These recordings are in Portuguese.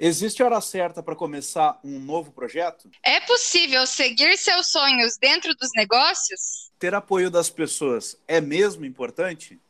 Existe hora certa para começar um novo projeto? É possível seguir seus sonhos dentro dos negócios? Ter apoio das pessoas é mesmo importante?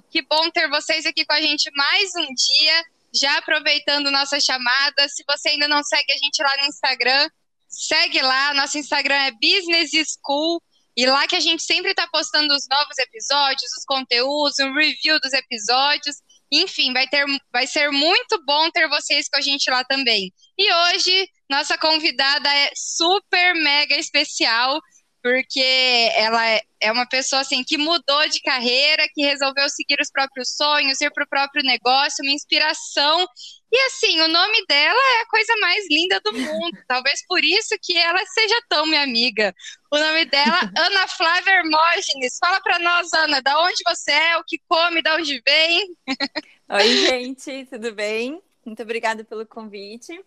Que bom ter vocês aqui com a gente mais um dia, já aproveitando nossa chamada. Se você ainda não segue a gente lá no Instagram, segue lá. Nosso Instagram é Business School. E lá que a gente sempre está postando os novos episódios, os conteúdos, um review dos episódios. Enfim, vai, ter, vai ser muito bom ter vocês com a gente lá também. E hoje, nossa convidada é super mega especial porque ela é, é uma pessoa assim que mudou de carreira, que resolveu seguir os próprios sonhos, ir para o próprio negócio, uma inspiração. E assim, o nome dela é a coisa mais linda do mundo. Talvez por isso que ela seja tão minha amiga. O nome dela, Ana Flávia Hermógenes. Fala para nós, Ana, da onde você é, o que come, da onde vem. Oi, gente, tudo bem? Muito obrigada pelo convite.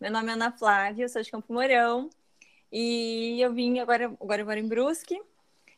Meu nome é Ana Flávia, eu sou de Campo Mourão, e eu vim agora, agora eu moro em Brusque.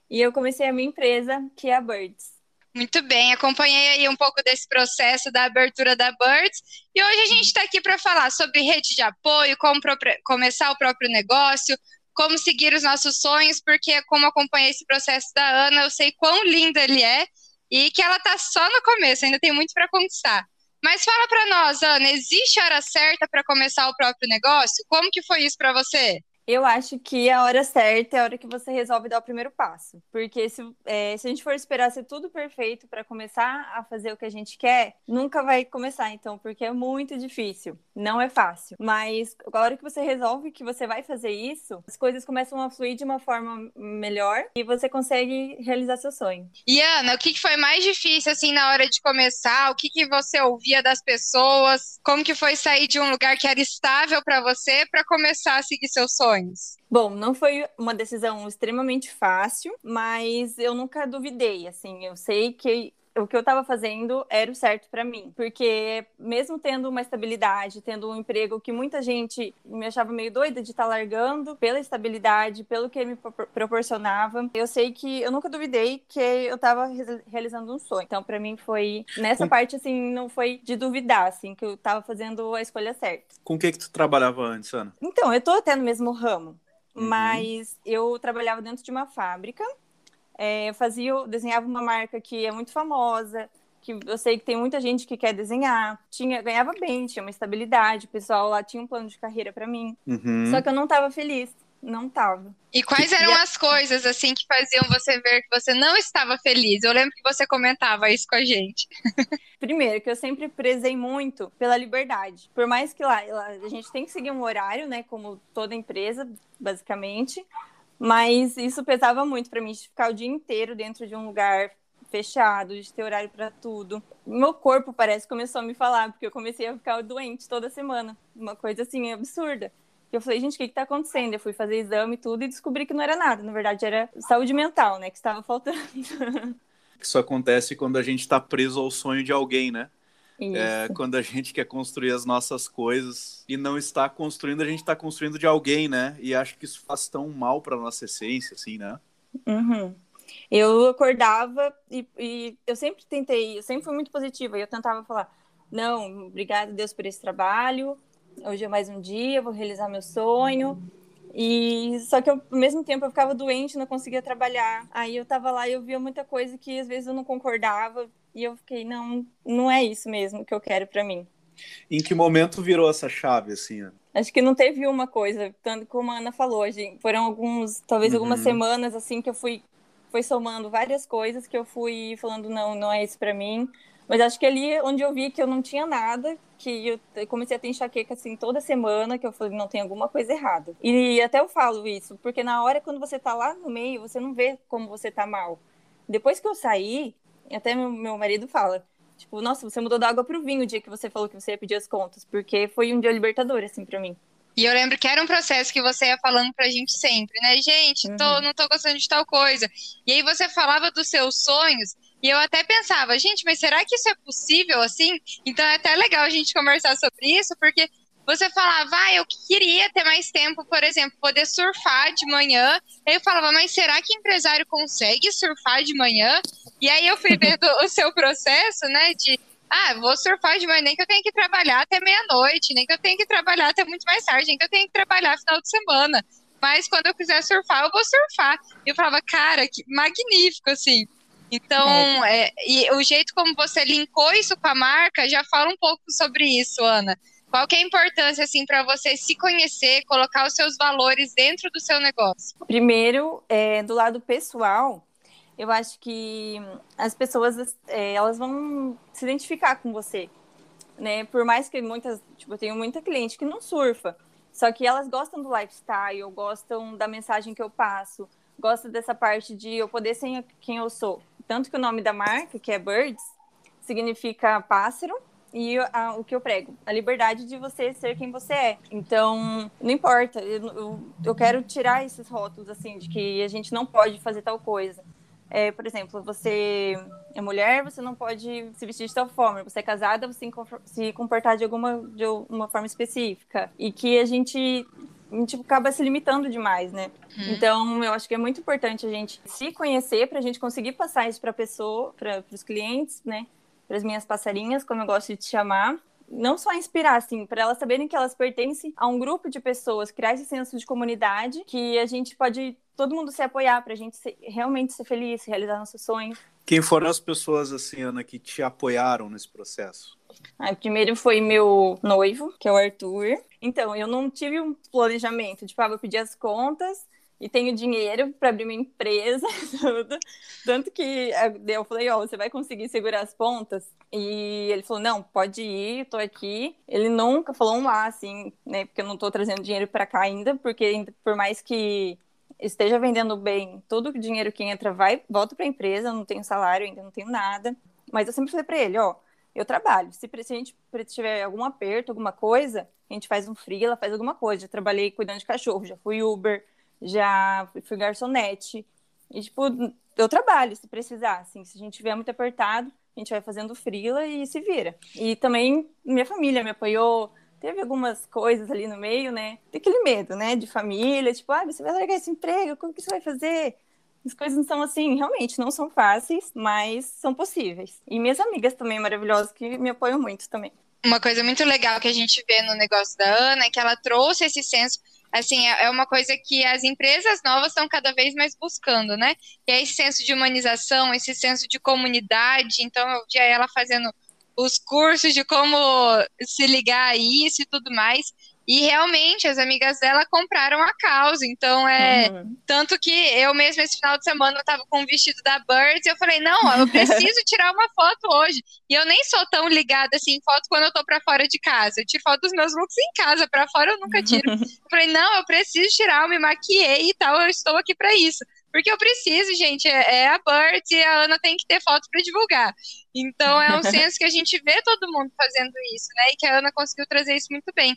E eu comecei a minha empresa, que é a Birds. Muito bem, acompanhei aí um pouco desse processo da abertura da Birds. E hoje a gente está aqui para falar sobre rede de apoio, como começar o próprio negócio, como seguir os nossos sonhos, porque como acompanhei esse processo da Ana, eu sei quão linda ele é e que ela está só no começo, ainda tem muito para conquistar. Mas fala para nós, Ana, existe hora certa para começar o próprio negócio? Como que foi isso para você? Eu acho que a hora certa é a hora que você resolve dar o primeiro passo. Porque se, é, se a gente for esperar ser tudo perfeito para começar a fazer o que a gente quer, nunca vai começar, então, porque é muito difícil. Não é fácil. Mas a hora que você resolve que você vai fazer isso, as coisas começam a fluir de uma forma melhor e você consegue realizar seu sonho. E Ana, o que foi mais difícil, assim, na hora de começar? O que, que você ouvia das pessoas? Como que foi sair de um lugar que era estável para você para começar a seguir seu sonho? Bom, não foi uma decisão extremamente fácil, mas eu nunca duvidei, assim, eu sei que o que eu estava fazendo era o certo para mim, porque mesmo tendo uma estabilidade, tendo um emprego que muita gente me achava meio doida de estar tá largando pela estabilidade, pelo que me proporcionava, eu sei que eu nunca duvidei que eu estava realizando um sonho. Então, para mim foi nessa Com... parte assim, não foi de duvidar, assim, que eu estava fazendo a escolha certa. Com o que que tu trabalhava antes, Ana? Então, eu tô até no mesmo ramo, uhum. mas eu trabalhava dentro de uma fábrica é, eu fazia, eu desenhava uma marca que é muito famosa, que eu sei que tem muita gente que quer desenhar. Tinha, ganhava bem, tinha uma estabilidade, o pessoal lá tinha um plano de carreira para mim. Uhum. Só que eu não estava feliz. Não estava. E quais eram e as coisas assim que faziam você ver que você não estava feliz? Eu lembro que você comentava isso com a gente. Primeiro, que eu sempre prezei muito pela liberdade. Por mais que lá, lá a gente tem que seguir um horário, né, como toda empresa, basicamente, mas isso pesava muito para mim, de ficar o dia inteiro dentro de um lugar fechado, de ter horário para tudo. Meu corpo parece que começou a me falar, porque eu comecei a ficar doente toda semana. Uma coisa assim absurda. Eu falei, gente, o que está acontecendo? Eu fui fazer exame e tudo e descobri que não era nada. Na verdade, era saúde mental, né? Que estava faltando. Isso acontece quando a gente está preso ao sonho de alguém, né? É, quando a gente quer construir as nossas coisas e não está construindo, a gente está construindo de alguém, né? E acho que isso faz tão mal para nossa essência, assim, né? Uhum. Eu acordava e, e, eu sempre tentei, eu sempre fui muito positiva. E eu tentava falar: não, obrigada, Deus, por esse trabalho. Hoje é mais um dia, vou realizar meu sonho. E só que eu, ao mesmo tempo eu ficava doente, não conseguia trabalhar. Aí eu tava lá e eu via muita coisa que às vezes eu não concordava e eu fiquei, não, não é isso mesmo que eu quero para mim. Em que momento virou essa chave assim? Acho que não teve uma coisa, tanto como a Ana falou, gente, foram alguns, talvez uhum. algumas semanas assim que eu fui foi somando várias coisas que eu fui falando não, não é isso para mim. Mas acho que ali onde eu vi que eu não tinha nada, que eu comecei a ter enxaqueca assim toda semana, que eu falei, não, tem alguma coisa errada. E até eu falo isso, porque na hora quando você tá lá no meio, você não vê como você tá mal. Depois que eu saí, até meu, meu marido fala, Tipo, nossa, você mudou da água pro vinho o dia que você falou que você ia pedir as contas, porque foi um dia libertador, assim, para mim. E eu lembro que era um processo que você ia falando pra gente sempre, né? Gente, tô, uhum. não tô gostando de tal coisa. E aí você falava dos seus sonhos, e eu até pensava, gente, mas será que isso é possível assim? Então é até legal a gente conversar sobre isso, porque você falava, ah, eu queria ter mais tempo, por exemplo, poder surfar de manhã. Aí eu falava, mas será que empresário consegue surfar de manhã? E aí eu fui vendo o seu processo, né, de ah, vou surfar de manhã, nem que eu tenha que trabalhar até meia-noite, nem que eu tenha que trabalhar até muito mais tarde, nem que eu tenha que trabalhar final de semana. Mas quando eu quiser surfar, eu vou surfar. E eu falava, cara, que magnífico, assim. Então, é. É, e o jeito como você linkou isso com a marca já fala um pouco sobre isso, Ana. Qual que é a importância, assim, para você se conhecer, colocar os seus valores dentro do seu negócio? Primeiro, é, do lado pessoal, eu acho que as pessoas, é, elas vão se identificar com você, né? Por mais que muitas, tipo, eu tenho muita cliente que não surfa, só que elas gostam do lifestyle, gostam da mensagem que eu passo, gostam dessa parte de eu poder ser quem eu sou. Tanto que o nome da marca, que é Birds, significa pássaro, e a, o que eu prego, a liberdade de você ser quem você é. Então, não importa, eu, eu, eu, quero tirar esses rótulos, assim, de que a gente não pode fazer tal coisa. É, por exemplo, você é mulher, você não pode se vestir de tal forma. Você é casada, você tem que se comportar de alguma de uma forma específica. E que a gente a gente acaba se limitando demais, né? Uhum. Então, eu acho que é muito importante a gente se conhecer para a gente conseguir passar isso para a pessoa, para os clientes, né? Para as minhas passarinhas, como eu gosto de te chamar, não só inspirar, assim, para elas saberem que elas pertencem a um grupo de pessoas, criar esse senso de comunidade, que a gente pode todo mundo se apoiar para a gente ser, realmente ser feliz, realizar nossos sonhos. Quem foram as pessoas, assim, Ana, que te apoiaram nesse processo? Ah, primeiro foi meu noivo, que é o Arthur. Então, eu não tive um planejamento, tipo, ah, vou pedir as contas, e tenho dinheiro para abrir minha empresa, tudo. Tanto que eu falei, ó, oh, você vai conseguir segurar as pontas? E ele falou, não, pode ir, tô aqui. Ele nunca falou um lá, assim, né? Porque eu não tô trazendo dinheiro para cá ainda, porque por mais que esteja vendendo bem, todo o dinheiro que entra vai, volta para a empresa, eu não tenho salário ainda, não tenho nada. Mas eu sempre falei para ele, ó, eu trabalho. Se, se a gente tiver algum aperto, alguma coisa, a gente faz um ela faz alguma coisa. Já trabalhei cuidando de cachorro, já fui Uber, já fui garçonete. E, tipo, eu trabalho se precisar, assim, se a gente tiver muito apertado, a gente vai fazendo frila e se vira. E também minha família me apoiou, teve algumas coisas ali no meio, né? Tem aquele medo, né, de família, tipo, ah, você vai largar esse emprego, como que você vai fazer? As coisas não são assim, realmente não são fáceis, mas são possíveis. E minhas amigas também maravilhosas que me apoiam muito também. Uma coisa muito legal que a gente vê no negócio da Ana é que ela trouxe esse senso assim, é, é uma coisa que as empresas novas estão cada vez mais buscando, né? Que é esse senso de humanização, esse senso de comunidade. Então, eu via ela fazendo os cursos de como se ligar a isso e tudo mais. E realmente as amigas dela compraram a causa. Então é uhum. tanto que eu mesmo esse final de semana eu tava com um vestido da Birds e eu falei: "Não, eu preciso tirar uma foto hoje". E eu nem sou tão ligada assim em foto quando eu tô para fora de casa. Eu tiro foto dos meus looks em casa, para fora eu nunca tiro. Eu falei: "Não, eu preciso tirar, eu me maquiei e tal, eu estou aqui para isso". Porque eu preciso, gente, é, é a Birds e a Ana tem que ter foto para divulgar. Então é um senso que a gente vê todo mundo fazendo isso, né? E que a Ana conseguiu trazer isso muito bem.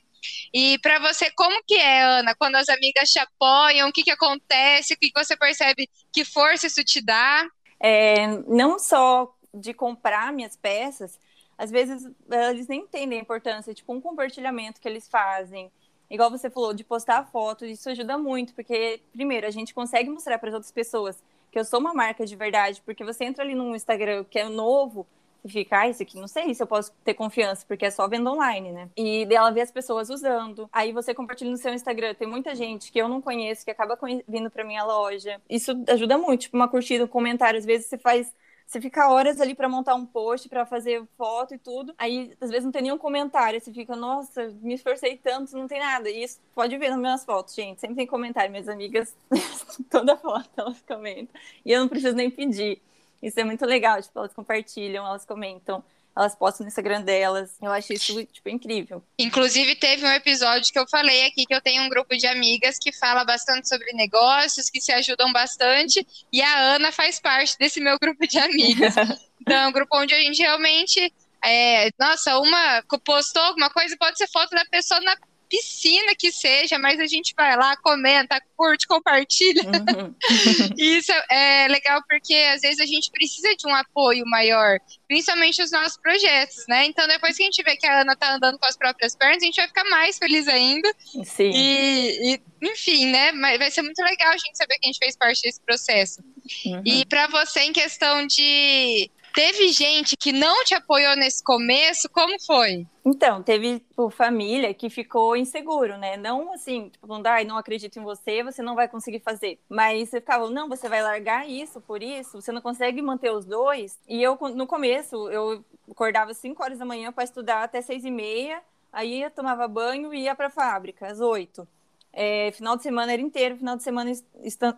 E para você, como que é, Ana, quando as amigas te apoiam, o que, que acontece, o que, que você percebe, que força isso te dá? É, não só de comprar minhas peças, às vezes eles nem entendem a importância, tipo um compartilhamento que eles fazem, igual você falou, de postar fotos, isso ajuda muito, porque, primeiro, a gente consegue mostrar para as outras pessoas que eu sou uma marca de verdade, porque você entra ali no Instagram que é novo e fica, ah, isso aqui não sei se eu posso ter confiança, porque é só venda online, né? E dela vê as pessoas usando. Aí você compartilha no seu Instagram, tem muita gente que eu não conheço que acaba vindo para minha loja. Isso ajuda muito, tipo uma curtida, um comentário, às vezes você faz você fica horas ali para montar um post, para fazer foto e tudo. Aí, às vezes, não tem nenhum comentário. Você fica, nossa, me esforcei tanto, não tem nada. E isso pode ver nas minhas fotos, gente. Sempre tem comentário. Minhas amigas, toda foto elas comentam. E eu não preciso nem pedir. Isso é muito legal. Tipo, elas compartilham, elas comentam elas postam no Instagram delas. Eu acho isso, tipo, incrível. Inclusive, teve um episódio que eu falei aqui que eu tenho um grupo de amigas que fala bastante sobre negócios, que se ajudam bastante, e a Ana faz parte desse meu grupo de amigas. Então, é um grupo onde a gente realmente é, nossa, uma postou alguma coisa, pode ser foto da pessoa na piscina que seja, mas a gente vai lá, comenta, curte, compartilha. Uhum. Isso é legal porque às vezes a gente precisa de um apoio maior, principalmente os nossos projetos, né? Então depois que a gente vê que a Ana tá andando com as próprias pernas, a gente vai ficar mais feliz ainda. Sim. E, e enfim, né? Mas vai ser muito legal a gente saber que a gente fez parte desse processo. Uhum. E para você, em questão de Teve gente que não te apoiou nesse começo? Como foi? Então, teve tipo, família que ficou inseguro, né? Não assim, tipo, falando, ai, não acredito em você, você não vai conseguir fazer. Mas você ficava, não, você vai largar isso por isso, você não consegue manter os dois. E eu, no começo, eu acordava 5 horas da manhã para estudar até 6 e meia, aí eu tomava banho e ia para a fábrica, às 8. É, final de semana era inteiro, final de semana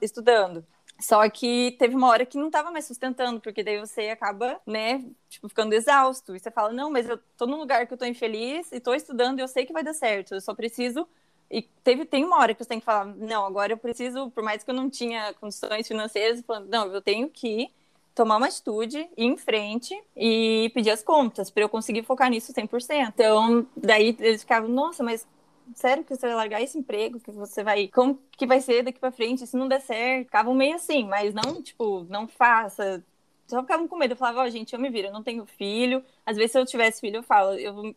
estudando. Só que teve uma hora que não estava mais sustentando, porque daí você acaba, né, tipo, ficando exausto. E você fala, não, mas eu tô num lugar que eu tô infeliz e tô estudando e eu sei que vai dar certo. Eu só preciso. E teve, tem uma hora que você tem que falar, não, agora eu preciso, por mais que eu não tinha condições financeiras, falando, não, eu tenho que tomar uma atitude, ir em frente e pedir as contas para eu conseguir focar nisso 100%. Então, daí eles ficavam, nossa, mas sério que você vai largar esse emprego, que você vai, como que vai ser daqui para frente, se não der certo. Ficavam meio assim, mas não, tipo, não faça. Só ficavam com medo. Eu falava, ó, oh, gente, eu me viro, eu não tenho filho. Às vezes, se eu tivesse filho, eu falo, eu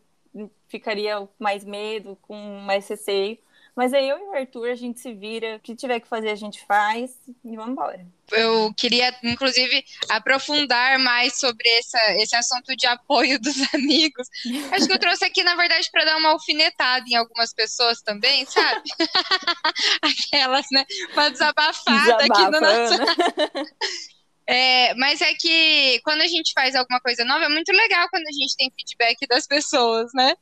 ficaria com mais medo, com mais receio. Mas aí eu e o Arthur, a gente se vira, o que tiver que fazer, a gente faz e vamos embora. Eu queria, inclusive, aprofundar mais sobre essa, esse assunto de apoio dos amigos. Acho que eu trouxe aqui, na verdade, para dar uma alfinetada em algumas pessoas também, sabe? Aquelas, né? Uma desabafada Desabafa, aqui no nosso. É, mas é que quando a gente faz alguma coisa nova, é muito legal quando a gente tem feedback das pessoas, né?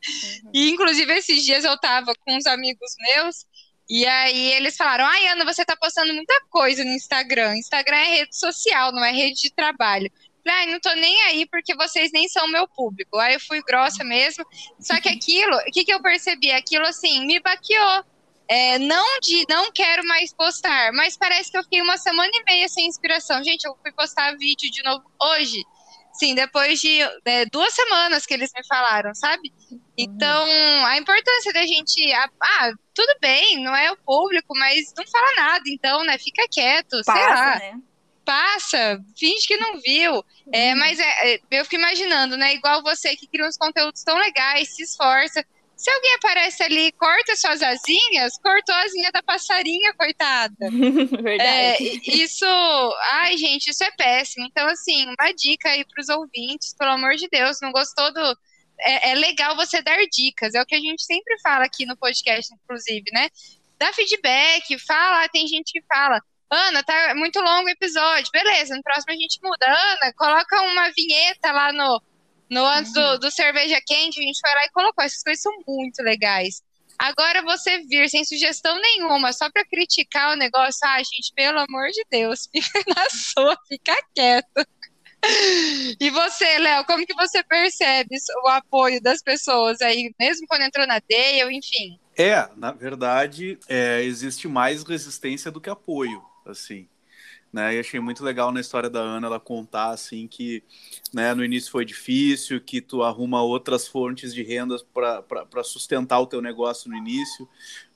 Uhum. E inclusive esses dias eu tava com uns amigos meus, e aí eles falaram: Ai, Ana, você tá postando muita coisa no Instagram. Instagram é rede social, não é rede de trabalho. Falei, não tô nem aí porque vocês nem são meu público. Aí eu fui grossa mesmo. Só que aquilo, o que, que eu percebi? Aquilo assim, me baqueou. É, não de não quero mais postar, mas parece que eu fiquei uma semana e meia sem inspiração. Gente, eu fui postar vídeo de novo hoje. Sim, depois de é, duas semanas que eles me falaram, sabe? Então, a importância da gente. Ah, tudo bem, não é o público, mas não fala nada, então, né? Fica quieto, Passa, sei lá. Né? Passa, finge que não viu. É, uhum. mas é, é, eu fico imaginando, né? Igual você que cria uns conteúdos tão legais, se esforça se alguém aparece ali e corta suas asinhas, cortou a asinha da passarinha, coitada. Verdade. É, isso, ai, gente, isso é péssimo. Então, assim, uma dica aí para os ouvintes, pelo amor de Deus, não gostou do. É, é, legal você dar dicas, é o que a gente sempre fala aqui no podcast, inclusive, né? Dá feedback, fala, tem gente que fala. Ana, tá muito longo o episódio. Beleza, no próximo a gente muda. Ana, coloca uma vinheta lá no, no antes do, do cerveja quente, a gente foi lá e colocou. Essas coisas são muito legais. Agora você vir sem sugestão nenhuma, só para criticar o negócio, ah, gente, pelo amor de Deus, fica na sua, fica quieto. E você, Léo, como que você percebe o apoio das pessoas aí, mesmo quando entrou na Dale, enfim? É, na verdade, é, existe mais resistência do que apoio, assim né? E achei muito legal na história da Ana ela contar assim que, né, no início foi difícil, que tu arruma outras fontes de rendas para sustentar o teu negócio no início,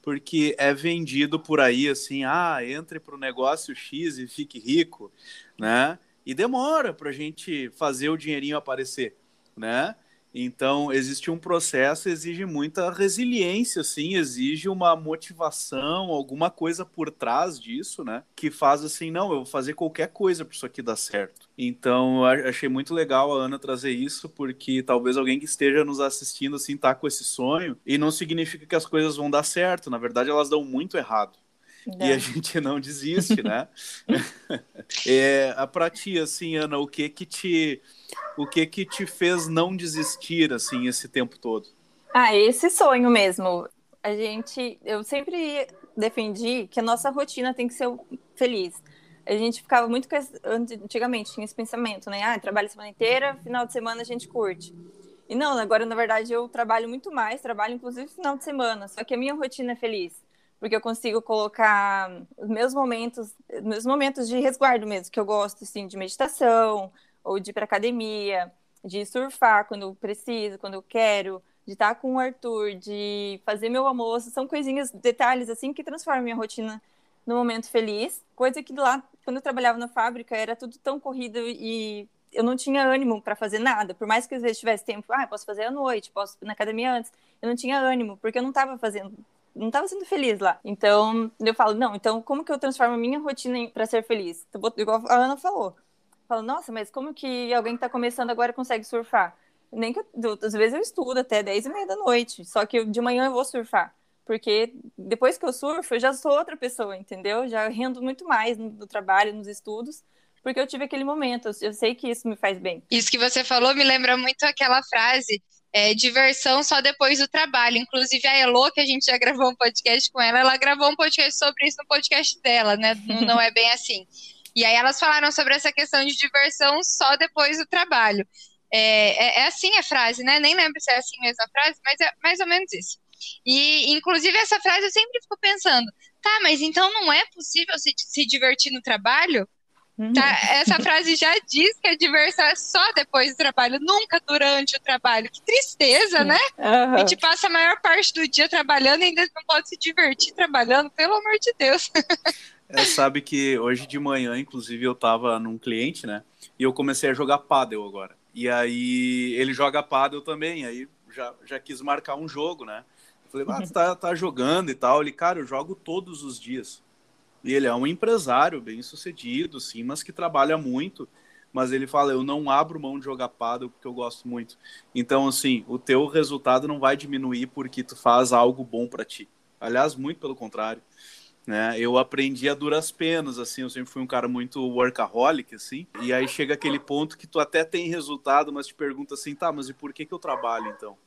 porque é vendido por aí assim, ah, entre para o negócio X e fique rico, né? E demora para a gente fazer o dinheirinho aparecer, né? Então, existe um processo, exige muita resiliência, assim, exige uma motivação, alguma coisa por trás disso, né? Que faz assim, não, eu vou fazer qualquer coisa para isso aqui dar certo. Então, achei muito legal a Ana trazer isso, porque talvez alguém que esteja nos assistindo, assim, tá com esse sonho, e não significa que as coisas vão dar certo, na verdade, elas dão muito errado. Não. E a gente não desiste, né? é, pra ti, assim, Ana, o que que te o que que te fez não desistir assim esse tempo todo? Ah, esse sonho mesmo. A gente, eu sempre defendi que a nossa rotina tem que ser feliz. A gente ficava muito antigamente tinha esse pensamento, né? Ah, trabalho a semana inteira, final de semana a gente curte. E não, agora na verdade eu trabalho muito mais, trabalho inclusive final de semana, só que a minha rotina é feliz porque eu consigo colocar os meus momentos, meus momentos de resguardo mesmo, que eu gosto assim de meditação, ou de ir para academia, de surfar quando eu preciso, quando eu quero, de estar com o Arthur, de fazer meu almoço, são coisinhas, detalhes assim que transformam minha rotina no momento feliz. Coisa que lá, quando eu trabalhava na fábrica, era tudo tão corrido e eu não tinha ânimo para fazer nada. Por mais que às vezes tivesse tempo, ah, posso fazer à noite, posso ir na academia antes. Eu não tinha ânimo, porque eu não estava fazendo não estava sendo feliz lá. Então, eu falo, não, então como que eu transformo a minha rotina para ser feliz? Igual a Ana falou. Eu falo, nossa, mas como que alguém que está começando agora consegue surfar? Nem que eu, às vezes eu estudo até 10 e meia da noite, só que de manhã eu vou surfar. Porque depois que eu surfo, eu já sou outra pessoa, entendeu? Já rendo muito mais no, trabalho, nos estudos, porque eu tive aquele momento. Eu sei que isso me faz bem. Isso que você falou me lembra muito aquela frase é, diversão só depois do trabalho. Inclusive, a Elo, que a gente já gravou um podcast com ela, ela gravou um podcast sobre isso no podcast dela, né? Não, não é bem assim. E aí elas falaram sobre essa questão de diversão só depois do trabalho. É, é, é, assim a frase, né? Nem lembro se é assim mesmo a frase, mas é mais ou menos isso. E, inclusive, essa frase eu sempre fico pensando, tá, mas então não é possível se, se divertir no trabalho? Uhum. Tá, essa frase já diz que a diversão é só depois do trabalho, nunca durante o trabalho. Que tristeza, né? Uhum. A gente passa a maior parte do dia trabalhando e ainda não pode se divertir trabalhando, pelo amor de Deus. É, sabe que hoje de manhã, inclusive, eu tava num cliente, né? E eu comecei a jogar pádel agora. E aí ele joga pádel também, aí já, já quis marcar um jogo, né? Falei, ah, tá, tá jogando e tal. Ele, cara, eu jogo todos os dias. E ele é um empresário bem sucedido, sim, mas que trabalha muito. Mas ele fala, eu não abro mão de jogar paddle porque eu gosto muito. Então, assim, o teu resultado não vai diminuir porque tu faz algo bom para ti. Aliás, muito pelo contrário. Né? Eu aprendi a duras penas, assim, eu sempre fui um cara muito workaholic, assim, e aí chega aquele ponto que tu até tem resultado, mas te pergunta assim, tá, mas e por que que eu trabalho, então?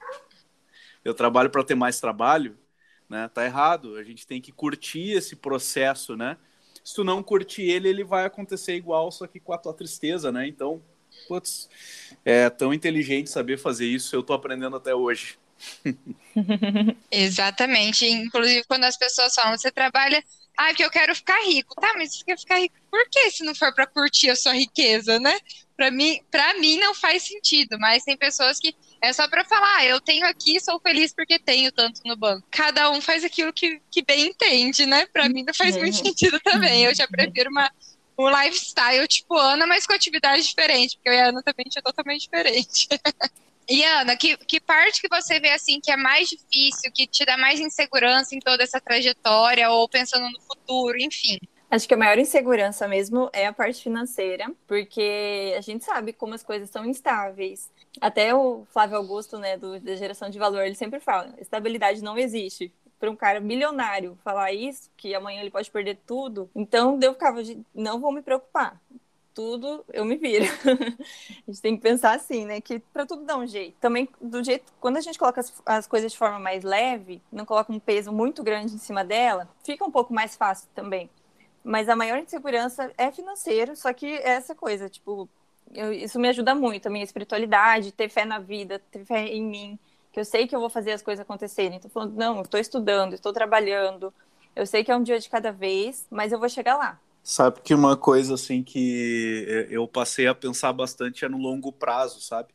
eu trabalho para ter mais trabalho, né? Tá errado. A gente tem que curtir esse processo, né? Se tu não curtir ele, ele vai acontecer igual, só que com a tua tristeza, né? Então, putz, é tão inteligente saber fazer isso. Eu tô aprendendo até hoje. Exatamente. Inclusive, quando as pessoas falam, você trabalha ah, que eu quero ficar rico. Tá, mas você quer ficar rico por que se não for para curtir a sua riqueza, né? Para mim, para mim não faz sentido, mas tem pessoas que é só para falar, ah, eu tenho aqui, sou feliz porque tenho tanto no banco. Cada um faz aquilo que, que bem entende, né? Para mim não faz muito uhum. sentido também. Eu já prefiro uma um lifestyle tipo Ana, mas com atividade diferente, porque eu e a Ana também é totalmente diferente. E Ana, que, que parte que você vê assim que é mais difícil, que te dá mais insegurança em toda essa trajetória, ou pensando no futuro, enfim? Acho que a maior insegurança mesmo é a parte financeira, porque a gente sabe como as coisas são instáveis. Até o Flávio Augusto, né, do, da geração de valor, ele sempre fala: estabilidade não existe. Para um cara milionário falar isso, que amanhã ele pode perder tudo, então eu ficava de não vou me preocupar tudo, eu me viro. a gente tem que pensar assim, né? Que para tudo dá um jeito. Também, do jeito, quando a gente coloca as, as, coisas de forma mais leve, não coloca um peso muito grande em cima dela, fica um pouco mais fácil também. Mas a maior insegurança é financeiro, só que é essa coisa, tipo, eu, isso me ajuda muito, a minha espiritualidade, ter fé na vida, ter fé em mim, que eu sei que eu vou fazer as coisas acontecerem. Então, falando, não, estou estudando, estou trabalhando, eu sei que é um dia de cada vez, mas eu vou chegar lá. Sabe que uma coisa assim que eu passei a pensar bastante é no longo prazo, sabe?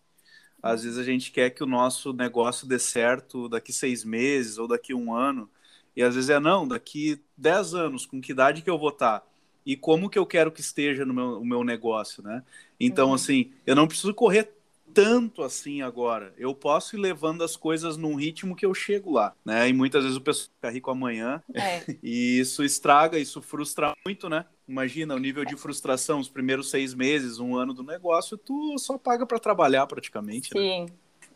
Às vezes a gente quer que o nosso negócio dê certo daqui seis meses ou daqui um ano, e às vezes é não, daqui dez anos, com que idade que eu vou estar? E como que eu quero que esteja no meu, meu negócio, né? Então, uhum. assim, eu não preciso correr tanto assim agora. Eu posso ir levando as coisas num ritmo que eu chego lá, né? E muitas vezes o pessoal fica rico amanhã é. e isso estraga, isso frustra muito, né? Imagina o nível de frustração, os primeiros seis meses, um ano do negócio, tu só paga para trabalhar praticamente. Né? Sim,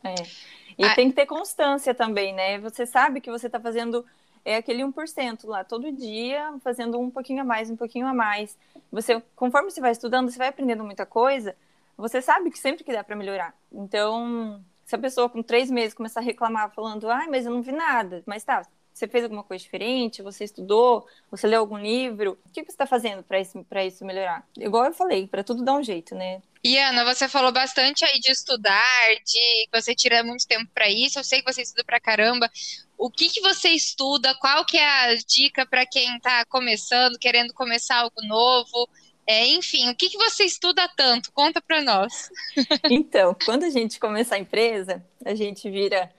né? é. E ah. tem que ter constância também, né? Você sabe que você está fazendo é aquele 1% lá, todo dia, fazendo um pouquinho a mais, um pouquinho a mais. Você, conforme você vai estudando, você vai aprendendo muita coisa, você sabe que sempre que dá para melhorar. Então, se a pessoa com três meses começar a reclamar, falando, ai, mas eu não vi nada, mas tá, você fez alguma coisa diferente? Você estudou? Você leu algum livro? O que você está fazendo para isso, isso melhorar? Igual eu falei, para tudo dar um jeito, né? E Ana, você falou bastante aí de estudar, de que você tira muito tempo para isso. Eu sei que você estuda para caramba. O que, que você estuda? Qual que é a dica para quem está começando, querendo começar algo novo? É, enfim, o que, que você estuda tanto? Conta para nós. Então, quando a gente começa a empresa, a gente vira,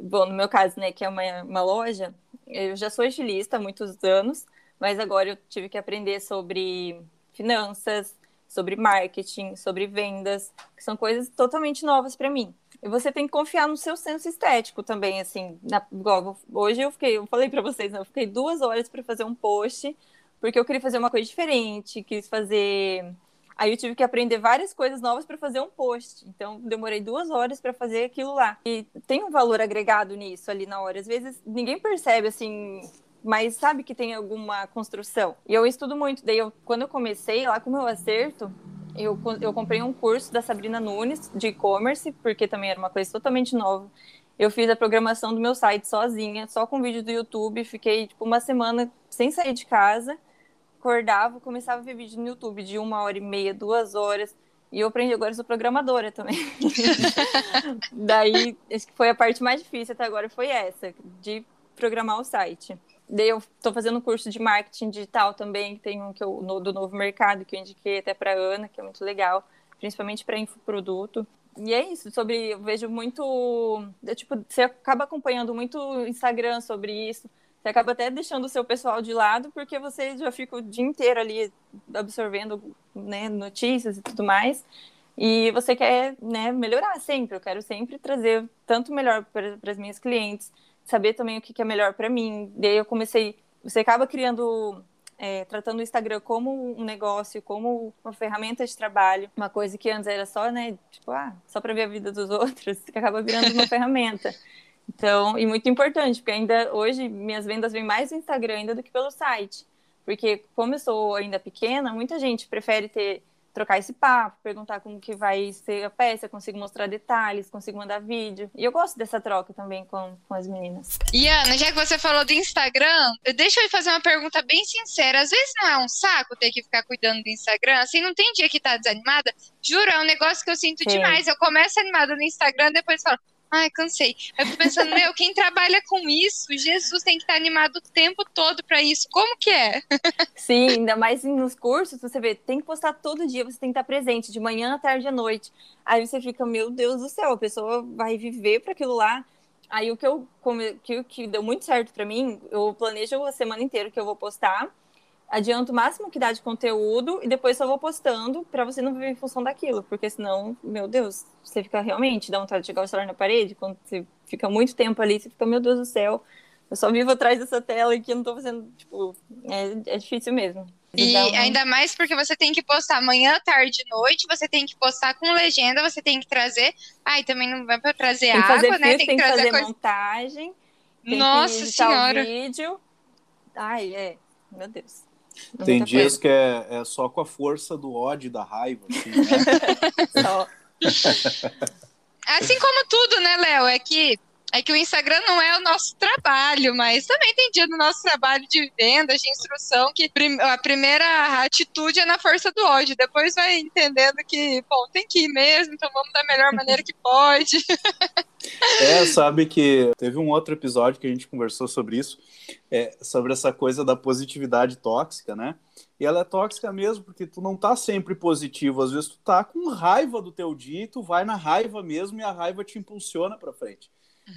bom, no meu caso, né, que é uma, uma loja, eu já sou estilista há muitos anos, mas agora eu tive que aprender sobre finanças, sobre marketing, sobre vendas, que são coisas totalmente novas para mim. E você tem que confiar no seu senso estético também, assim. Na, hoje eu fiquei, eu falei para vocês, né, eu fiquei duas horas para fazer um post porque eu queria fazer uma coisa diferente, quis fazer. Aí eu tive que aprender várias coisas novas para fazer um post. Então, demorei duas horas para fazer aquilo lá. E tem um valor agregado nisso ali na hora. Às vezes ninguém percebe assim, mas sabe que tem alguma construção. E eu estudo muito. Daí, eu, quando eu comecei lá com o meu acerto, eu, eu comprei um curso da Sabrina Nunes de e-commerce, porque também era uma coisa totalmente nova. Eu fiz a programação do meu site sozinha, só com vídeo do YouTube. Fiquei tipo uma semana sem sair de casa acordava, começava a ver vídeo no YouTube de uma hora e meia, duas horas. E eu aprendi agora, sou programadora também. Daí, acho que foi a parte mais difícil até agora, foi essa, de programar o site. Daí eu estou fazendo um curso de marketing digital também, que tem um que eu, no, do novo mercado, que eu indiquei até para Ana, que é muito legal, principalmente para infoproduto. E é isso, sobre, eu vejo muito, eu, tipo, você acaba acompanhando muito Instagram sobre isso, você acaba até deixando o seu pessoal de lado, porque você já fica o dia inteiro ali absorvendo né, notícias e tudo mais. E você quer né, melhorar sempre. Eu quero sempre trazer tanto melhor para as minhas clientes, saber também o que, que é melhor para mim. Daí eu comecei. Você acaba criando é, tratando o Instagram como um negócio, como uma ferramenta de trabalho, uma coisa que antes era só, né, tipo, ah, só para ver a vida dos outros, que acaba virando uma ferramenta. Então, e muito importante, porque ainda hoje minhas vendas vêm mais no Instagram ainda do que pelo site. Porque como eu sou ainda pequena, muita gente prefere ter trocar esse papo, perguntar como que vai ser a peça, consigo mostrar detalhes, consigo mandar vídeo. E eu gosto dessa troca também com, com as meninas. E Ana, já que você falou do Instagram, deixa eu fazer uma pergunta bem sincera. Às vezes não é um saco ter que ficar cuidando do Instagram? Assim, não tem dia que tá desanimada? Juro, é um negócio que eu sinto Sim. demais. Eu começo animada no Instagram, depois falo, Ai, cansei. Eu fico pensando, meu, quem trabalha com isso, Jesus tem que estar animado o tempo todo para isso. Como que é? Sim, ainda mais nos cursos, você vê, tem que postar todo dia, você tem que estar presente, de manhã, à tarde, à noite. Aí você fica, meu Deus do céu, a pessoa vai viver para aquilo lá. Aí o que eu que, que deu muito certo para mim, eu planejo a semana inteira que eu vou postar adianto o máximo que dá de conteúdo e depois só vou postando para você não viver em função daquilo, porque senão, meu Deus, você fica realmente, dá vontade de chegar o celular na parede, quando você fica muito tempo ali, você fica, meu Deus do céu, eu só vivo atrás dessa tela e que eu não tô fazendo, tipo, é, é difícil mesmo. E ainda mais porque você tem que postar manhã, tarde e noite, você tem que postar com legenda, você tem que trazer. Ai, também não vai para trazer água, fazer né? tem, tem que fazer coisa... montagem. Tem Nossa que senhora. vídeo. Ai, é. Meu Deus. Tem dias coisa. que é, é, só com a força do ódio, da raiva. Assim, né? assim como tudo, né, Léo? É que é que o Instagram não é o nosso trabalho, mas também tem dia do nosso trabalho de vendas, de instrução, que a primeira atitude é na força do ódio, depois vai entendendo que, bom, tem que ir mesmo, então vamos da melhor maneira que pode. É, sabe que teve um outro episódio que a gente conversou sobre isso, é, sobre essa coisa da positividade tóxica, né? E ela é tóxica mesmo porque tu não tá sempre positivo, às vezes tu tá com raiva do teu dia e tu vai na raiva mesmo e a raiva te impulsiona para frente.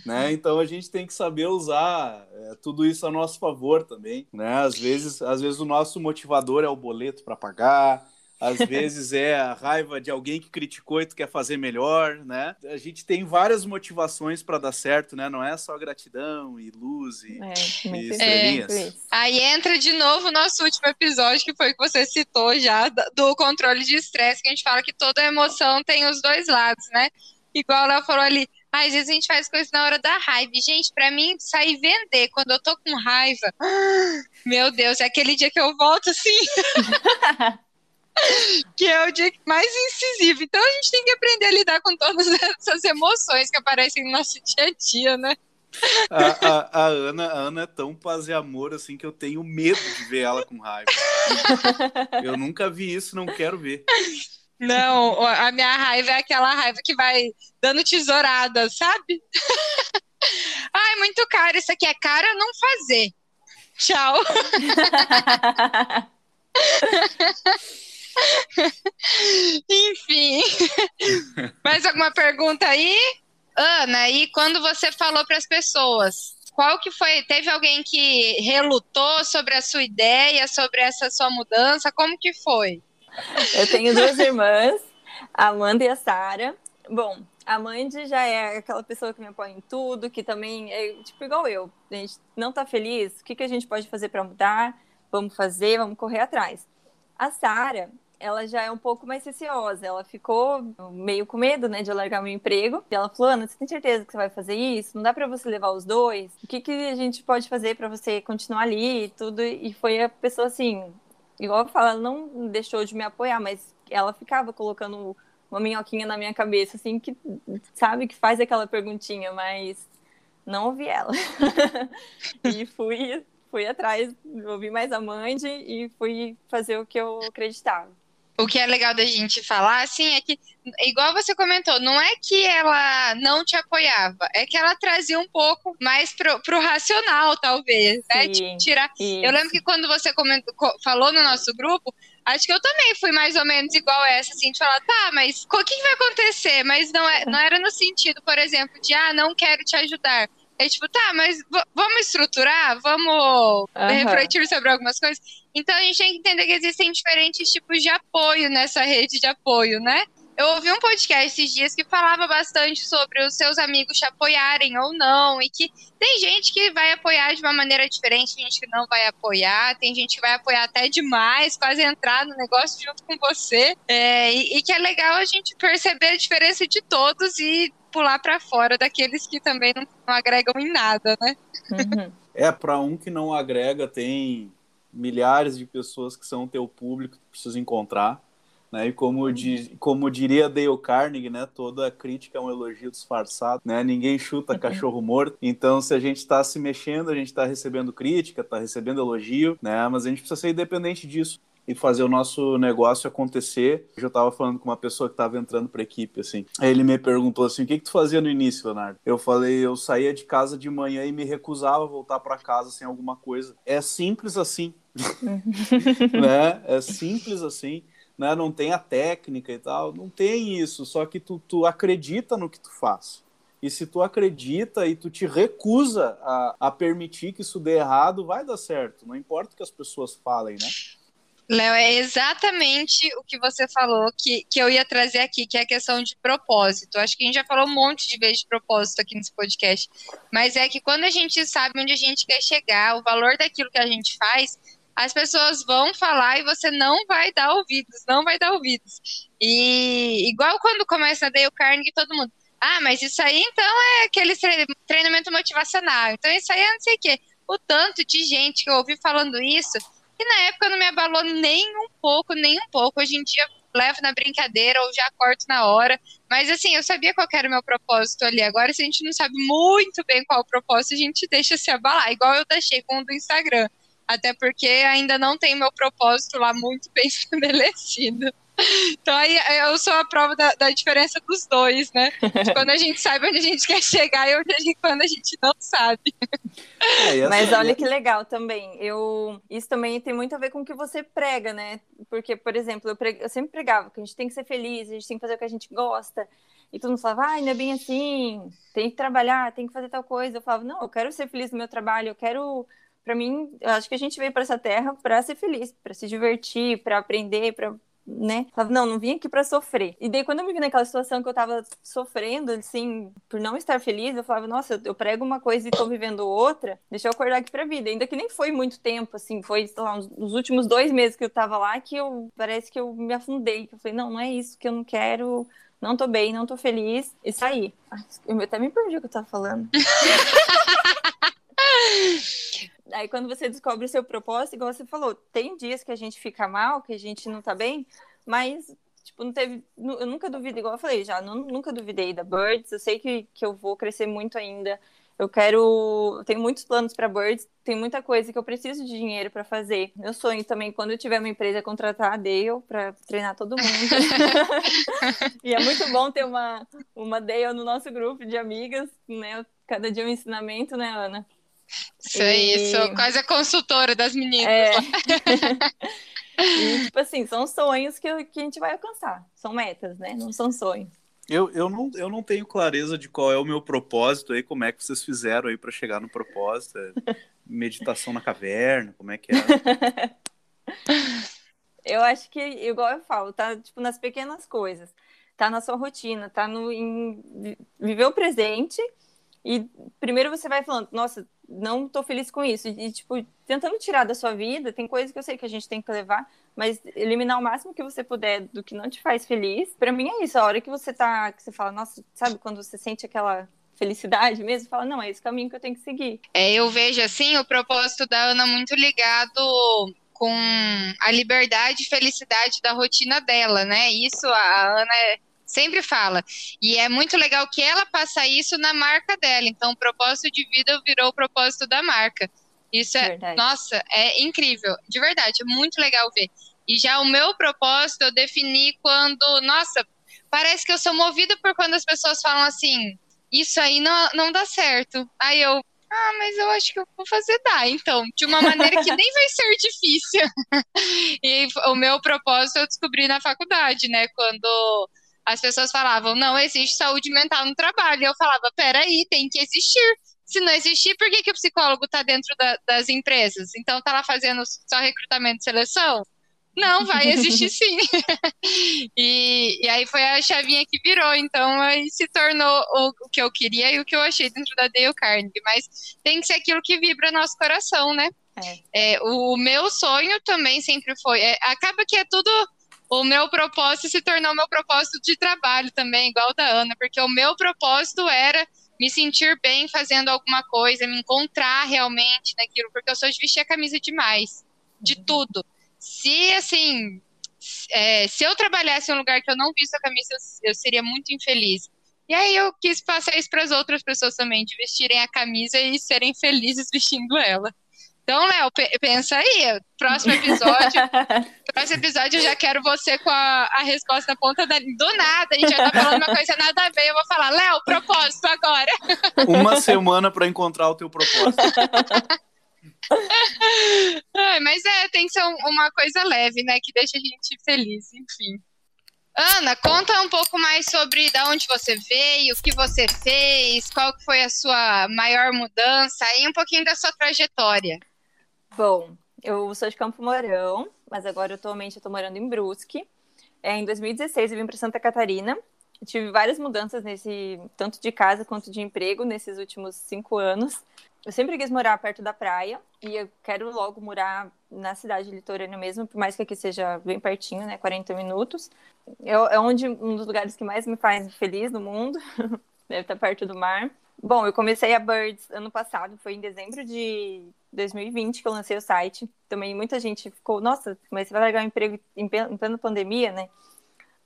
Né? Então a gente tem que saber usar é, tudo isso a nosso favor também, né? Às vezes, às vezes o nosso motivador é o boleto para pagar, às vezes é a raiva de alguém que criticou e tu quer fazer melhor, né? A gente tem várias motivações para dar certo, né? Não é só gratidão e luz e, é, e estrelinhas. É, aí entra de novo o nosso último episódio, que foi que você citou já, do controle de estresse, que a gente fala que toda emoção tem os dois lados, né? Igual ela falou ali, ah, às vezes a gente faz coisas na hora da raiva. Gente, para mim, sair vender quando eu tô com raiva, meu Deus, é aquele dia que eu volto assim. que é o dia mais incisivo. Então a gente tem que aprender a lidar com todas essas emoções que aparecem no nosso dia a dia, né? A, a, a, Ana, a Ana é tão paz e amor assim que eu tenho medo de ver ela com raiva. Eu nunca vi isso, não quero ver. Não, a minha raiva é aquela raiva que vai dando tesourada, sabe? Ai, muito caro. Isso aqui é caro não fazer. Tchau. Enfim. Mais alguma pergunta aí? Ana, e quando você falou para as pessoas, qual que foi? Teve alguém que relutou sobre a sua ideia, sobre essa sua mudança? Como que foi? Eu tenho duas irmãs, a Amanda e a Sara. Bom, a Mandy já é aquela pessoa que me apoia em tudo, que também é tipo igual eu. A gente não tá feliz, o que, que a gente pode fazer para mudar? Vamos fazer, vamos correr atrás. A Sara, ela já é um pouco mais receosa. Ela ficou meio com medo, né, de largar meu emprego. E ela falou: Ana, você tem certeza que você vai fazer isso? Não dá para você levar os dois? O que, que a gente pode fazer para você continuar ali e tudo? E foi a pessoa assim, igual eu falo, ela não deixou de me apoiar, mas ela ficava colocando uma minhoquinha na minha cabeça, assim, que sabe que faz aquela perguntinha, mas não ouvi ela. e fui, fui atrás, ouvi mais a Mandy e fui fazer o que eu acreditava o que é legal da gente falar, assim, é que, igual você comentou, não é que ela não te apoiava, é que ela trazia um pouco mais pro, pro racional, talvez, né? Tipo, tirar. Eu lembro que quando você comentou, falou no nosso grupo, acho que eu também fui mais ou menos igual essa, assim, de falar, tá, mas o que, que vai acontecer? Mas não, é, não era no sentido, por exemplo, de, ah, não quero te ajudar. É tipo, tá, mas vamos estruturar? Vamos uhum. refletir sobre algumas coisas? Então a gente tem que entender que existem diferentes tipos de apoio nessa rede de apoio, né? Eu ouvi um podcast esses dias que falava bastante sobre os seus amigos te apoiarem ou não, e que tem gente que vai apoiar de uma maneira diferente, tem gente que não vai apoiar, tem gente que vai apoiar até demais, quase entrar no negócio junto com você, é, e, e que é legal a gente perceber a diferença de todos e pular para fora daqueles que também não, não agregam em nada, né? Uhum. É, para um que não agrega, tem milhares de pessoas que são teu público que precisa encontrar. Né? E como, di, como diria Dale Carnegie, né? toda crítica é um elogio disfarçado, né? ninguém chuta cachorro morto. Então, se a gente está se mexendo, a gente está recebendo crítica, está recebendo elogio, né? mas a gente precisa ser independente disso e fazer o nosso negócio acontecer. Eu estava falando com uma pessoa que estava entrando para a equipe, assim. Aí ele me perguntou assim: o que, que tu fazia no início, Leonardo? Eu falei: eu saía de casa de manhã e me recusava a voltar para casa sem alguma coisa. É simples assim. né? É simples assim. Né? Não tem a técnica e tal. Não tem isso. Só que tu, tu acredita no que tu faz. E se tu acredita e tu te recusa a, a permitir que isso dê errado, vai dar certo. Não importa o que as pessoas falem, né? Léo, é exatamente o que você falou que, que eu ia trazer aqui, que é a questão de propósito. Acho que a gente já falou um monte de vezes de propósito aqui nesse podcast, mas é que quando a gente sabe onde a gente quer chegar, o valor daquilo que a gente faz, as pessoas vão falar e você não vai dar ouvidos, não vai dar ouvidos. E igual quando começa a Dale Carnegie, todo mundo, ah, mas isso aí então é aquele treinamento motivacional, então isso aí é não sei o quê. O tanto de gente que eu ouvi falando isso que na época não me abalou nem um pouco, nem um pouco. Hoje em dia levo na brincadeira ou já corto na hora. Mas assim, eu sabia qual era o meu propósito ali. Agora, se a gente não sabe muito bem qual o propósito, a gente deixa se abalar. Igual eu deixei com o do Instagram. Até porque ainda não tem meu propósito lá muito bem estabelecido. Então aí eu sou a prova da, da diferença dos dois, né? De quando a gente sabe onde a gente quer chegar e onde a gente, quando a gente não sabe. É, Mas olha que legal também. Eu, isso também tem muito a ver com o que você prega, né? Porque, por exemplo, eu, preg... eu sempre pregava que a gente tem que ser feliz, a gente tem que fazer o que a gente gosta. E todo mundo falava, ah, não é bem assim, tem que trabalhar, tem que fazer tal coisa. Eu falava, não, eu quero ser feliz no meu trabalho, eu quero para mim, eu acho que a gente veio para essa terra para ser feliz, para se divertir, para aprender, para né? Falava, não, não vim aqui para sofrer. E daí, quando eu me vi naquela situação que eu tava sofrendo, assim, por não estar feliz, eu falava, nossa, eu prego uma coisa e tô vivendo outra, deixa eu acordar aqui pra vida. Ainda que nem foi muito tempo, assim, foi, sei lá, nos últimos dois meses que eu tava lá que eu, parece que eu me afundei, que eu falei, não, não é isso que eu não quero, não tô bem, não tô feliz, e saí. Eu até me perdi o que eu tava falando. Aí quando você descobre o seu propósito, igual você falou, tem dias que a gente fica mal, que a gente não tá bem, mas tipo, não teve. Eu nunca duvidei, igual eu falei, já nunca duvidei da Birds. Eu sei que, que eu vou crescer muito ainda. Eu quero. Eu tenho muitos planos para Birds, tem muita coisa que eu preciso de dinheiro para fazer. Meu sonho também, quando eu tiver uma empresa, é contratar a Dale para treinar todo mundo. e é muito bom ter uma, uma Dale no nosso grupo de amigas, né? Cada dia um ensinamento, né, Ana? Isso aí, e... sou quase a consultora das meninas. É. E, tipo assim, são sonhos que, que a gente vai alcançar. São metas, né? Não são sonhos. Eu, eu, não, eu não tenho clareza de qual é o meu propósito aí, como é que vocês fizeram aí para chegar no propósito. É meditação na caverna, como é que é? eu acho que, igual eu falo, tá tipo nas pequenas coisas. Tá na sua rotina, tá no em viver o presente e primeiro você vai falando, nossa, não tô feliz com isso. E, tipo, tentando tirar da sua vida, tem coisas que eu sei que a gente tem que levar, mas eliminar o máximo que você puder do que não te faz feliz. Para mim é isso, a hora que você tá, que você fala, nossa, sabe quando você sente aquela felicidade mesmo, fala, não, é esse caminho que eu tenho que seguir. É, eu vejo assim o propósito da Ana muito ligado com a liberdade e felicidade da rotina dela, né? Isso a Ana é sempre fala. E é muito legal que ela passa isso na marca dela. Então, o propósito de vida virou o propósito da marca. Isso é, verdade. nossa, é incrível. De verdade, é muito legal ver. E já o meu propósito eu defini quando, nossa, parece que eu sou movida por quando as pessoas falam assim: isso aí não, não dá certo. Aí eu, ah, mas eu acho que eu vou fazer dar, então, de uma maneira que nem vai ser difícil. e o meu propósito eu descobri na faculdade, né? Quando as pessoas falavam, não existe saúde mental no trabalho. E eu falava, peraí, tem que existir. Se não existir, por que, que o psicólogo está dentro da, das empresas? Então está lá fazendo só recrutamento e seleção? Não, vai existir sim. e, e aí foi a chavinha que virou, então aí se tornou o, o, que eu queria e o que eu achei dentro da Dale Carnegie. Mas tem que ser aquilo que vibra nosso coração, né? É. É, o, o, meu sonho também sempre foi. É, acaba que é tudo o meu propósito se tornou meu propósito de trabalho também, igual da Ana, porque o meu propósito era me sentir bem fazendo alguma coisa, me encontrar realmente naquilo, porque eu sou de vestir a camisa demais, de uhum. tudo. Se, assim, é, se eu trabalhasse em um lugar que eu não visto a camisa, eu, eu seria muito infeliz. E aí eu quis passar isso para as outras pessoas também, de vestirem a camisa e serem felizes vestindo ela. Então, Léo, pensa aí. Próximo episódio. próximo episódio eu já quero você com a, a resposta na ponta da, do nada. A gente já tá falando uma coisa nada a ver. Eu vou falar, Léo, propósito agora. Uma semana para encontrar o teu propósito. mas é, tem que ser uma coisa leve, né? Que deixa a gente feliz, enfim. Ana, conta um pouco mais sobre da onde você veio, o que você fez, qual foi a sua maior mudança e um pouquinho da sua trajetória. Bom, eu sou de Campo Mourão, mas agora atualmente eu tô morando em Brusque. É, em 2016 eu vim para Santa Catarina. Tive várias mudanças nesse, tanto de casa quanto de emprego nesses últimos cinco anos. Eu sempre quis morar perto da praia e eu quero logo morar na cidade litorânea mesmo, por mais que aqui seja bem pertinho, né, 40 minutos. É, é onde um dos lugares que mais me faz feliz no mundo. Deve estar perto do mar. Bom, eu comecei a Birds ano passado, foi em dezembro de 2020 que eu lancei o site. Também muita gente ficou, nossa, mas você vai largar o emprego em plena pandemia, né?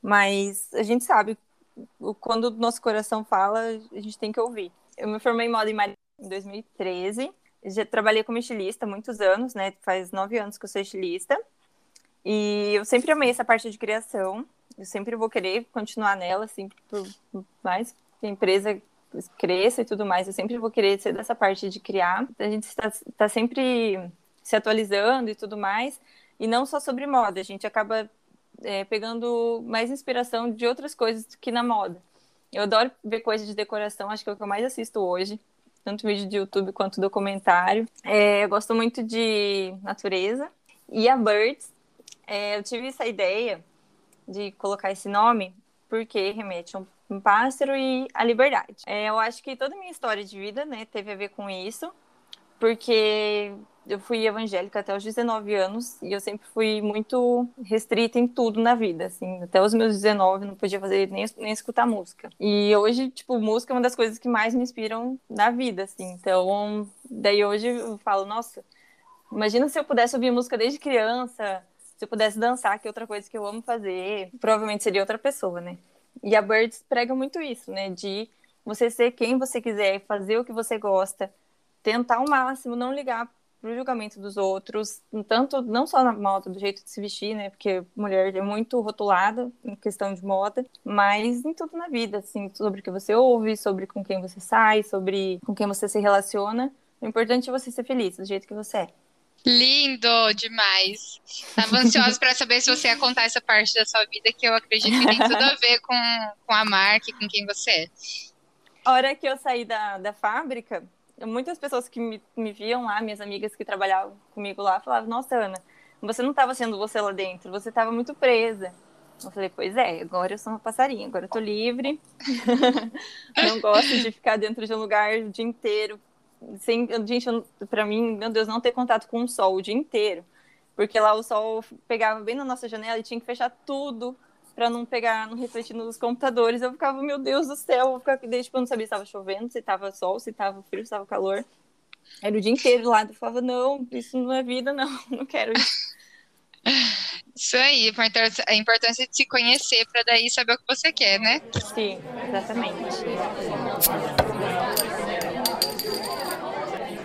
Mas a gente sabe, quando o nosso coração fala, a gente tem que ouvir. Eu me formei em moda em em 2013. Já trabalhei como estilista muitos anos, né? Faz nove anos que eu sou estilista. E eu sempre amei essa parte de criação. Eu sempre vou querer continuar nela, assim, por mais que a empresa cresça e tudo mais, eu sempre vou querer ser dessa parte de criar. A gente está, está sempre se atualizando e tudo mais, e não só sobre moda, a gente acaba é, pegando mais inspiração de outras coisas que na moda. Eu adoro ver coisas de decoração, acho que é o que eu mais assisto hoje, tanto vídeo de YouTube quanto documentário. É, eu gosto muito de natureza. E a Birds, é, eu tive essa ideia de colocar esse nome porque remete a um um pássaro e a liberdade. É, eu acho que toda a minha história de vida, né, teve a ver com isso, porque eu fui evangélica até os 19 anos e eu sempre fui muito restrita em tudo na vida, assim, até os meus 19 não podia fazer nem, nem escutar música. E hoje, tipo, música é uma das coisas que mais me inspiram na vida, assim. Então, daí hoje eu falo, nossa, imagina se eu pudesse ouvir música desde criança, se eu pudesse dançar, que é outra coisa que eu amo fazer, provavelmente seria outra pessoa, né? E a Birds prega muito isso, né? De você ser quem você quiser, fazer o que você gosta, tentar ao máximo não ligar pro julgamento dos outros, tanto não só na moda, do jeito de se vestir, né? Porque mulher é muito rotulada em questão de moda, mas em tudo na vida, assim, sobre o que você ouve, sobre com quem você sai, sobre com quem você se relaciona. O importante é você ser feliz do jeito que você é. Lindo demais. Estava ansiosa para saber se você ia contar essa parte da sua vida que eu acredito que tem tudo a ver com, com a marca e com quem você é. A hora que eu saí da, da fábrica, muitas pessoas que me, me viam lá, minhas amigas que trabalhavam comigo lá, falavam: Nossa, Ana, você não estava sendo você lá dentro, você estava muito presa. Eu falei, pois é, agora eu sou uma passarinha, agora eu tô livre. não gosto de ficar dentro de um lugar o dia inteiro. Sem, gente, para mim, meu Deus, não ter contato com o sol o dia inteiro. Porque lá o sol pegava bem na nossa janela e tinha que fechar tudo para não pegar, não refletir nos computadores. Eu ficava, meu Deus do céu, eu ficava, desde quando não sabia se estava chovendo, se estava sol, se estava frio, se estava calor. Era o dia inteiro lá, eu falava, não, isso não é vida, não, não quero isso. Isso aí, a importância de se conhecer para daí saber o que você quer, né? Sim, exatamente.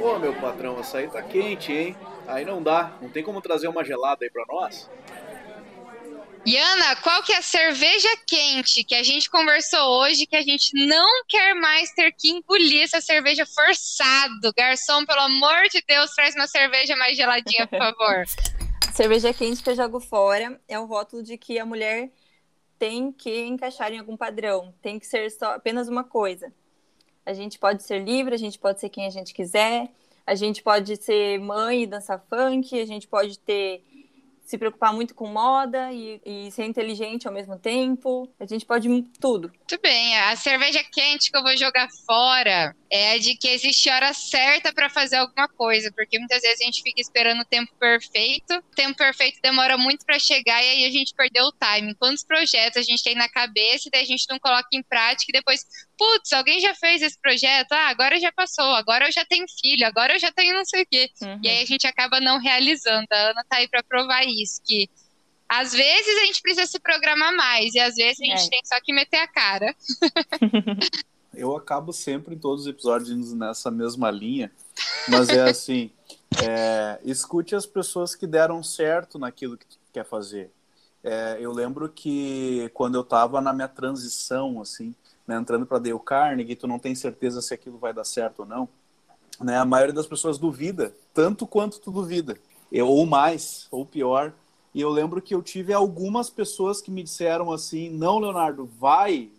Pô, meu patrão, essa aí tá quente, hein? Aí não dá. Não tem como trazer uma gelada aí para nós? Yana, qual que é a cerveja quente que a gente conversou hoje que a gente não quer mais ter que engolir essa cerveja forçado? Garçom, pelo amor de Deus, traz uma cerveja mais geladinha, por favor. cerveja quente que eu jogo fora é o rótulo de que a mulher tem que encaixar em algum padrão, tem que ser só apenas uma coisa. A gente pode ser livre, a gente pode ser quem a gente quiser, a gente pode ser mãe e dançar funk, a gente pode ter se preocupar muito com moda e, e, ser inteligente ao mesmo tempo. A gente pode tudo. Muito bem. A cerveja quente que eu vou jogar fora é de que existe hora certa para fazer alguma coisa, porque muitas vezes a gente fica esperando o tempo perfeito. O tempo perfeito demora muito para chegar e aí a gente perdeu o timing. Quantos projetos a gente tem na cabeça e daí a gente não coloca em prática e depois, putz, alguém já fez esse projeto? Ah, agora já passou, agora eu já tenho filho, agora eu já tenho não sei o quê. Uhum. E aí a gente acaba não realizando. A Ana tá aí para provar isso, que às vezes a gente precisa se programar mais e às vezes a gente é. tem só que meter a cara. eu acabo sempre em todos os episódios nessa mesma linha, mas é assim, é, escute as pessoas que deram certo naquilo que tu quer fazer. É, eu lembro que quando eu estava na minha transição, assim, né, entrando para Dale Carnegie, tu não tem certeza se aquilo vai dar certo ou não, né, a maioria das pessoas duvida, tanto quanto tu duvida, eu, ou mais, ou pior, e eu lembro que eu tive algumas pessoas que me disseram assim, não, Leonardo, vai,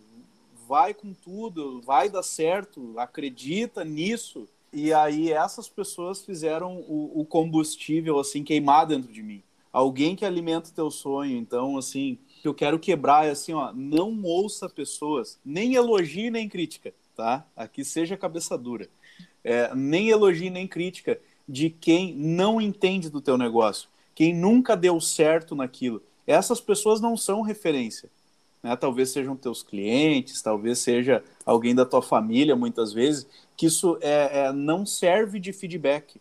vai com tudo, vai dar certo, acredita nisso. E aí essas pessoas fizeram o, o combustível assim queimar dentro de mim. Alguém que alimenta o teu sonho. Então, assim, que eu quero quebrar é assim, ó, não ouça pessoas, nem elogie nem crítica, tá? Aqui seja cabeça dura. É, nem elogie nem crítica de quem não entende do teu negócio, quem nunca deu certo naquilo. Essas pessoas não são referência né? Talvez sejam teus clientes, talvez seja alguém da tua família, muitas vezes, que isso é, é, não serve de feedback.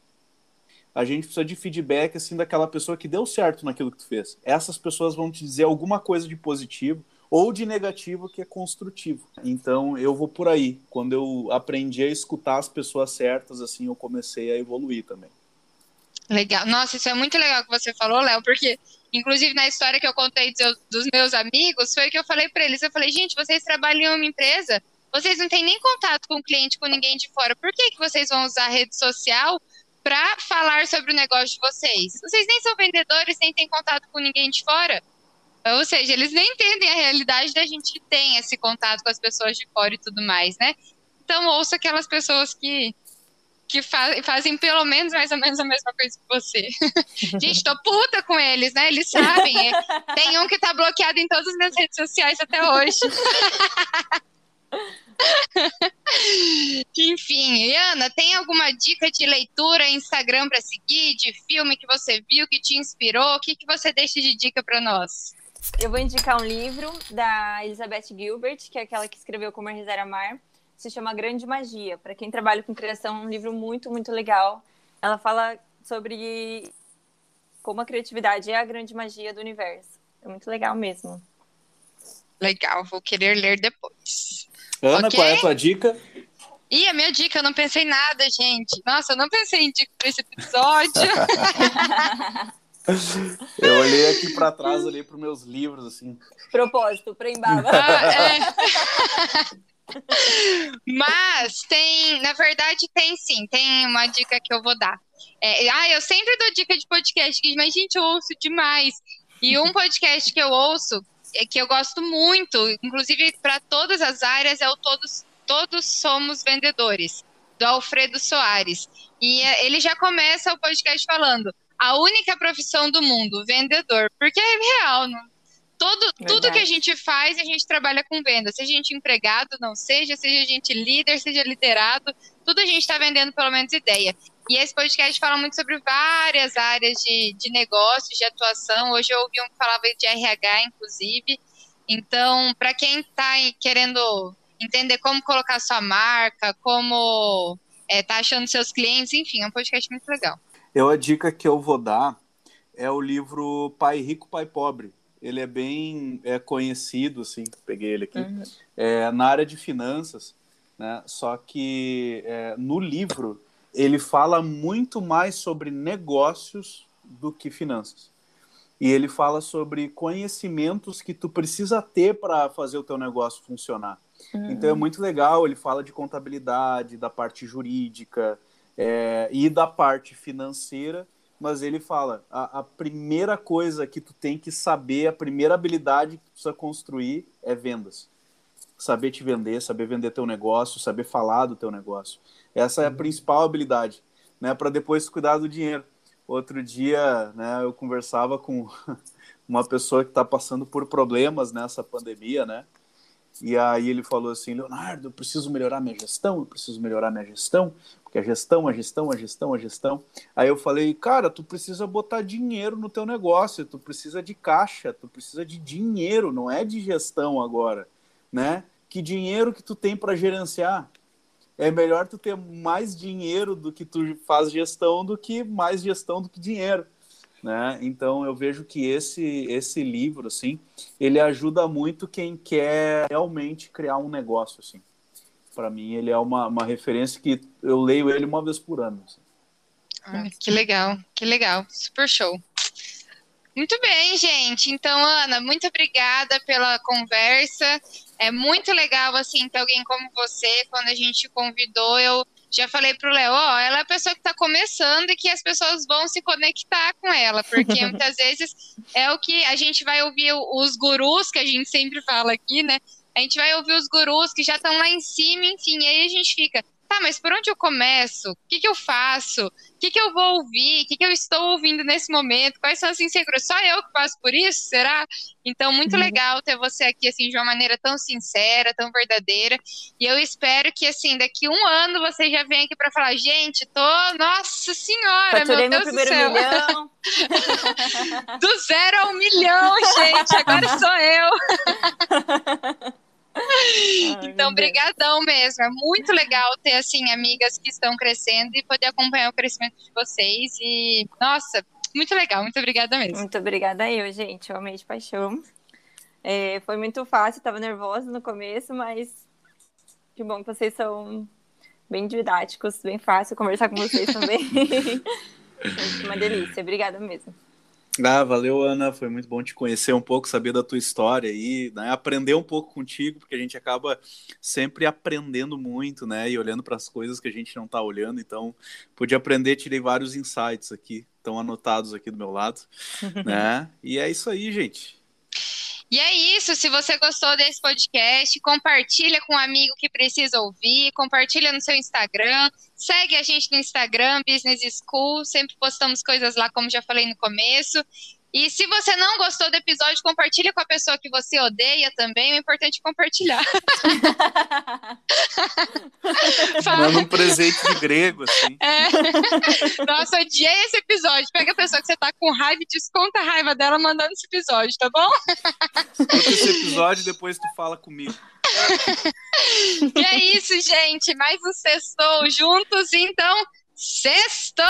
A gente precisa de feedback assim daquela pessoa que deu certo naquilo que tu fez. Essas pessoas vão te dizer alguma coisa de positivo ou de negativo que é construtivo. Então eu vou por aí. Quando eu aprendi a escutar as pessoas certas, assim, eu comecei a evoluir também. Legal. Nossa, isso é muito legal que você falou, Léo, porque Inclusive, na história que eu contei dos meus amigos, foi que eu falei para eles: eu falei, gente, vocês trabalham em uma empresa, vocês não têm nem contato com o cliente, com ninguém de fora. Por que, que vocês vão usar rede social para falar sobre o negócio de vocês? Vocês nem são vendedores, nem têm contato com ninguém de fora. Ou seja, eles nem entendem a realidade da gente que tem esse contato com as pessoas de fora e tudo mais, né? Então, ouça aquelas pessoas que que fazem pelo menos mais ou menos a mesma coisa que você. Gente, tô puta com eles, né? Eles sabem. Tem um que tá bloqueado em todas as minhas redes sociais até hoje. Enfim, Ana, tem alguma dica de leitura, Instagram para seguir, de filme que você viu, que te inspirou? O que, que você deixa de dica para nós? Eu vou indicar um livro da Elizabeth Gilbert, que é aquela que escreveu Como Rezar Amar se chama Grande Magia. Para quem trabalha com criação, é um livro muito, muito legal. Ela fala sobre como a criatividade é a grande magia do universo. É muito legal mesmo. Legal, vou querer ler depois. Ana, okay? qual é a tua dica? Ih, a minha dica, eu não pensei em nada, gente. Nossa, eu não pensei em dica para esse episódio. eu olhei aqui para trás, olhei para meus livros, assim. Propósito, para. Ah, é. Mas tem, na verdade, tem sim, tem uma dica que eu vou dar. É, ah, eu sempre dou dica de podcast, mas, gente, eu ouço demais. E um podcast que eu ouço, que eu gosto muito, inclusive para todas as áreas, é o Todos, Todos Somos Vendedores, do Alfredo Soares. E é, ele já começa o podcast falando: a única profissão do mundo, vendedor. Porque é real, não, todo, tudo que a gente faz, a gente trabalha com venda. Seja a gente empregado, não seja, seja a gente líder, seja liderado, tudo a gente está vendendo pelo menos ideia. E esse podcast fala muito sobre várias áreas de, de negócios, de atuação. Hoje eu ouvi um que falava de RH, inclusive. Então, para quem está querendo entender como colocar sua marca, como é, tá achando seus clientes, enfim, é um podcast muito legal. Eu a dica que eu vou dar é o livro Pai Rico, Pai Pobre. Ele é bem é, conhecido, assim, peguei ele aqui, uhum. é, na área de finanças, né? Só que é, no livro ele fala muito mais sobre negócios do que finanças. E ele fala sobre conhecimentos que tu precisa ter para fazer o teu negócio funcionar. Uhum. Então é muito legal, ele fala de contabilidade, da parte jurídica é, e da parte financeira, mas ele fala, a, a, primeira coisa que tu tem que saber, a primeira habilidade que tu precisa construir é vendas. Saber te vender, saber vender teu negócio, saber falar do teu negócio. Essa é a principal habilidade, né? Para depois cuidar do dinheiro. Outro dia, né? Eu conversava com uma pessoa que está passando por problemas nessa pandemia, né? E aí ele falou assim, Leonardo, eu preciso melhorar minha gestão, eu preciso melhorar minha gestão, porque a gestão, a gestão, a gestão, a gestão. Aí eu falei, cara, tu precisa botar dinheiro no teu negócio, tu precisa de caixa, tu precisa de dinheiro, não é de gestão agora, né? Que dinheiro que tu tem para gerenciar? É melhor tu ter mais dinheiro do que tu faz gestão do que mais gestão do que dinheiro, né? Então eu vejo que esse esse livro assim, ele ajuda muito quem quer realmente criar um negócio assim. Para mim ele é uma, uma referência que eu leio ele uma vez por ano. Assim. Ah, que legal, que legal, super show. Muito bem, gente. Então, Ana, muito obrigada pela conversa. É muito legal, assim, ter alguém como você. Quando a gente convidou, eu já falei pro Léo, ó, ela é a pessoa que está começando e que as pessoas vão se conectar com ela, porque muitas vezes é o que a gente vai ouvir os gurus, que a gente sempre fala aqui, né? A gente vai ouvir os gurus que já estão lá em cima, enfim, e aí a gente fica, tá, mas por onde eu começo? O que, que eu faço? O que, que eu vou ouvir? O que, que eu estou ouvindo nesse momento? Quais são as inseguranças? Só eu que passo por isso? Será? Então, muito uhum. legal ter você aqui, assim, de uma maneira tão sincera, tão verdadeira. E eu espero que, assim, daqui um ano você já venha aqui para falar, gente, tô, nossa senhora, Faturei meu Deus meu do céu. Milhão. do zero ao milhão, gente, agora sou eu. então, brigadão mesmo. É muito legal ter, assim, amigas que estão crescendo e poder acompanhar o crescimento de vocês. E, nossa, muito legal. Muito obrigada mesmo. Muito obrigada eu, gente. Eu amei de paixão. É, foi muito fácil, tava nervosa no começo, mas que bom que vocês são bem didáticos, bem fácil conversar com vocês também. uma delícia. Obrigada mesmo. Ah, valeu, Ana. Foi muito bom te conhecer um pouco, saber da tua história e né, aprender um pouco contigo, porque a gente acaba sempre aprendendo muito, né? E olhando para as coisas que a gente não está olhando. Então, pude aprender, tirei vários insights aqui, estão anotados aqui do meu lado, né? E é isso aí, gente. E é isso. Se você gostou desse podcast, compartilha com um amigo que precisa ouvir, compartilha no seu Instagram, segue a gente no Instagram, Business School. Sempre postamos coisas lá, como já falei no começo. E se você não gostou do episódio, compartilha com a pessoa que você odeia também. O importante é compartilhar. Manda um presente de grego, assim. É. Nossa, odiei esse episódio. Pega a pessoa que você tá com raiva e desconta a raiva dela mandando esse episódio, tá bom? Escuta esse episódio e depois tu fala comigo. e é isso, gente. Mais um sextou juntos, então, sextou!